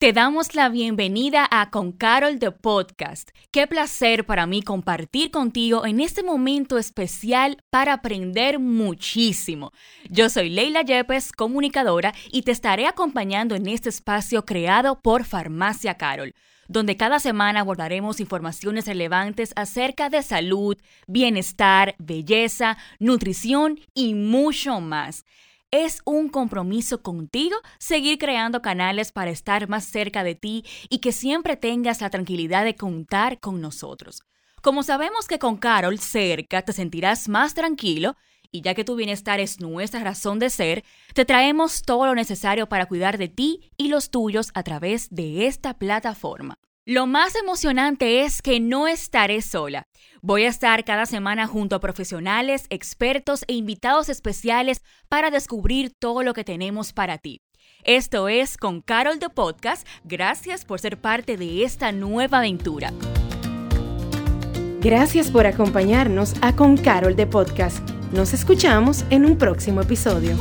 Te damos la bienvenida a Con Carol de Podcast. Qué placer para mí compartir contigo en este momento especial para aprender muchísimo. Yo soy Leila Yepes, comunicadora, y te estaré acompañando en este espacio creado por Farmacia Carol donde cada semana abordaremos informaciones relevantes acerca de salud, bienestar, belleza, nutrición y mucho más. Es un compromiso contigo seguir creando canales para estar más cerca de ti y que siempre tengas la tranquilidad de contar con nosotros. Como sabemos que con Carol cerca te sentirás más tranquilo, y ya que tu bienestar es nuestra razón de ser, te traemos todo lo necesario para cuidar de ti y los tuyos a través de esta plataforma. Lo más emocionante es que no estaré sola. Voy a estar cada semana junto a profesionales, expertos e invitados especiales para descubrir todo lo que tenemos para ti. Esto es Con Carol de Podcast. Gracias por ser parte de esta nueva aventura. Gracias por acompañarnos a Con Carol de Podcast. Nos escuchamos en un próximo episodio.